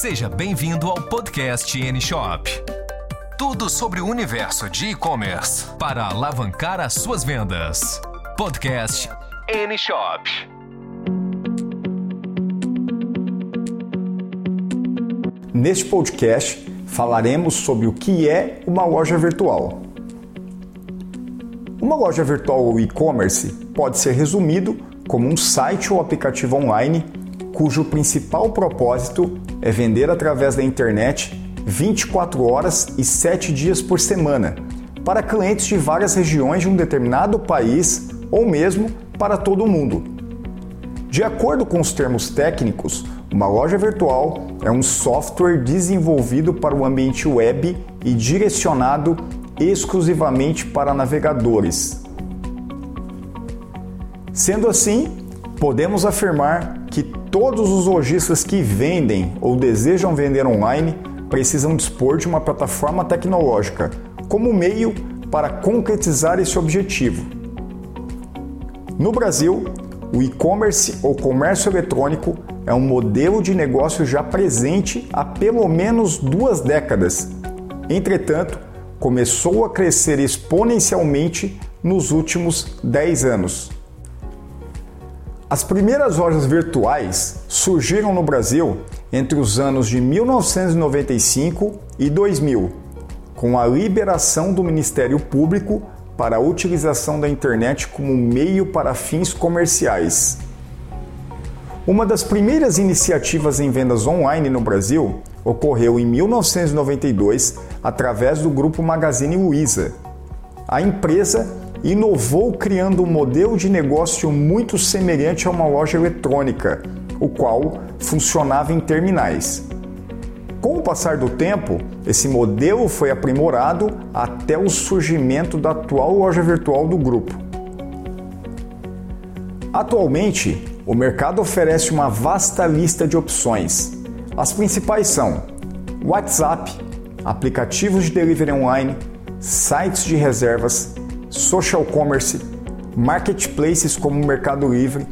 Seja bem-vindo ao podcast N-Shop. Tudo sobre o universo de e-commerce para alavancar as suas vendas. Podcast N-Shop. Neste podcast, falaremos sobre o que é uma loja virtual. Uma loja virtual ou e-commerce pode ser resumido como um site ou aplicativo online cujo principal propósito é vender através da internet 24 horas e 7 dias por semana para clientes de várias regiões de um determinado país ou mesmo para todo o mundo. De acordo com os termos técnicos, uma loja virtual é um software desenvolvido para o ambiente web e direcionado exclusivamente para navegadores. Sendo assim, podemos afirmar que todos os lojistas que vendem ou desejam vender online precisam dispor de uma plataforma tecnológica como meio para concretizar esse objetivo. No Brasil, o e-commerce ou comércio eletrônico é um modelo de negócio já presente há pelo menos duas décadas. Entretanto, começou a crescer exponencialmente nos últimos 10 anos. As primeiras lojas virtuais surgiram no Brasil entre os anos de 1995 e 2000, com a liberação do Ministério Público para a utilização da internet como meio para fins comerciais. Uma das primeiras iniciativas em vendas online no Brasil ocorreu em 1992 através do grupo Magazine Luiza. A empresa inovou criando um modelo de negócio muito semelhante a uma loja eletrônica, o qual funcionava em terminais. Com o passar do tempo, esse modelo foi aprimorado até o surgimento da atual loja virtual do grupo. Atualmente, o mercado oferece uma vasta lista de opções. As principais são WhatsApp, aplicativos de delivery online, sites de reservas, social commerce, marketplaces como Mercado Livre,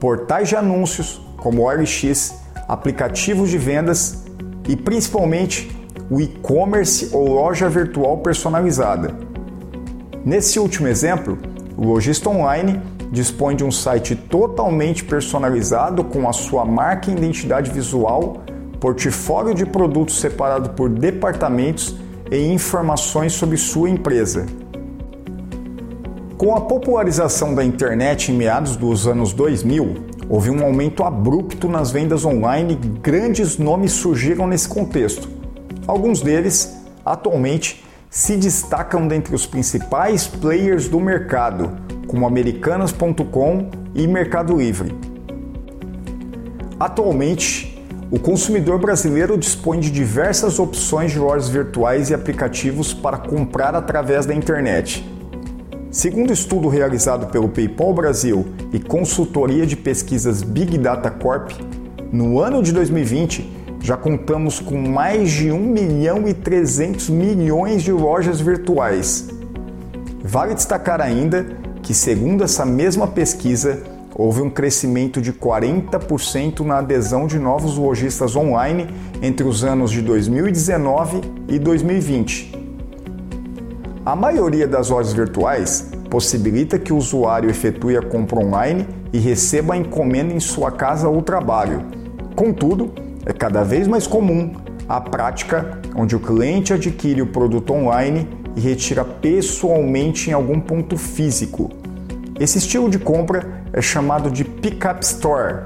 portais de anúncios como OLX, aplicativos de vendas e principalmente o e-commerce ou loja virtual personalizada. Nesse último exemplo, o lojista online dispõe de um site totalmente personalizado com a sua marca e identidade visual, portfólio de produtos separado por departamentos e informações sobre sua empresa. Com a popularização da internet em meados dos anos 2000, houve um aumento abrupto nas vendas online e grandes nomes surgiram nesse contexto. Alguns deles, atualmente, se destacam dentre os principais players do mercado, como Americanas.com e Mercado Livre. Atualmente, o consumidor brasileiro dispõe de diversas opções de lojas virtuais e aplicativos para comprar através da internet. Segundo estudo realizado pelo PayPal Brasil e consultoria de pesquisas Big Data Corp, no ano de 2020 já contamos com mais de 1 milhão e 300 milhões de lojas virtuais. Vale destacar ainda que, segundo essa mesma pesquisa, houve um crescimento de 40% na adesão de novos lojistas online entre os anos de 2019 e 2020. A maioria das lojas virtuais possibilita que o usuário efetue a compra online e receba a encomenda em sua casa ou trabalho. Contudo, é cada vez mais comum a prática onde o cliente adquire o produto online e retira pessoalmente em algum ponto físico. Esse estilo de compra é chamado de Pickup Store.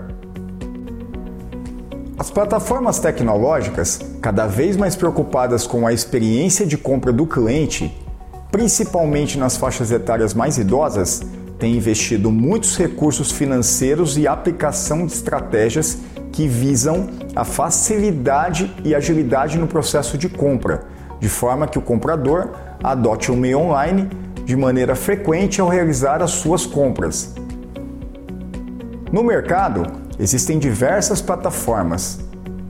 As plataformas tecnológicas, cada vez mais preocupadas com a experiência de compra do cliente, principalmente nas faixas etárias mais idosas, têm investido muitos recursos financeiros e aplicação de estratégias que visam a facilidade e agilidade no processo de compra, de forma que o comprador adote o meio online de maneira frequente ao realizar as suas compras. No mercado, existem diversas plataformas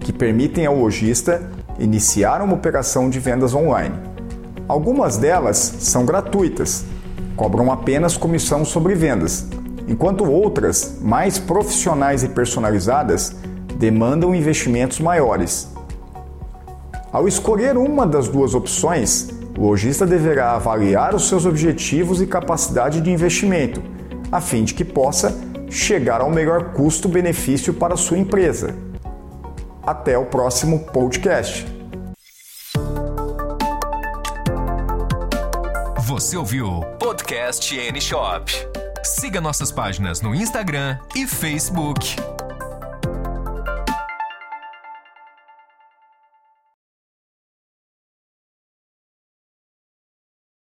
que permitem ao lojista iniciar uma operação de vendas online. Algumas delas são gratuitas, cobram apenas comissão sobre vendas, enquanto outras, mais profissionais e personalizadas, demandam investimentos maiores. Ao escolher uma das duas opções, o lojista deverá avaliar os seus objetivos e capacidade de investimento, a fim de que possa chegar ao melhor custo-benefício para sua empresa. Até o próximo podcast. Você ouviu Podcast N Shop. Siga nossas páginas no Instagram e Facebook.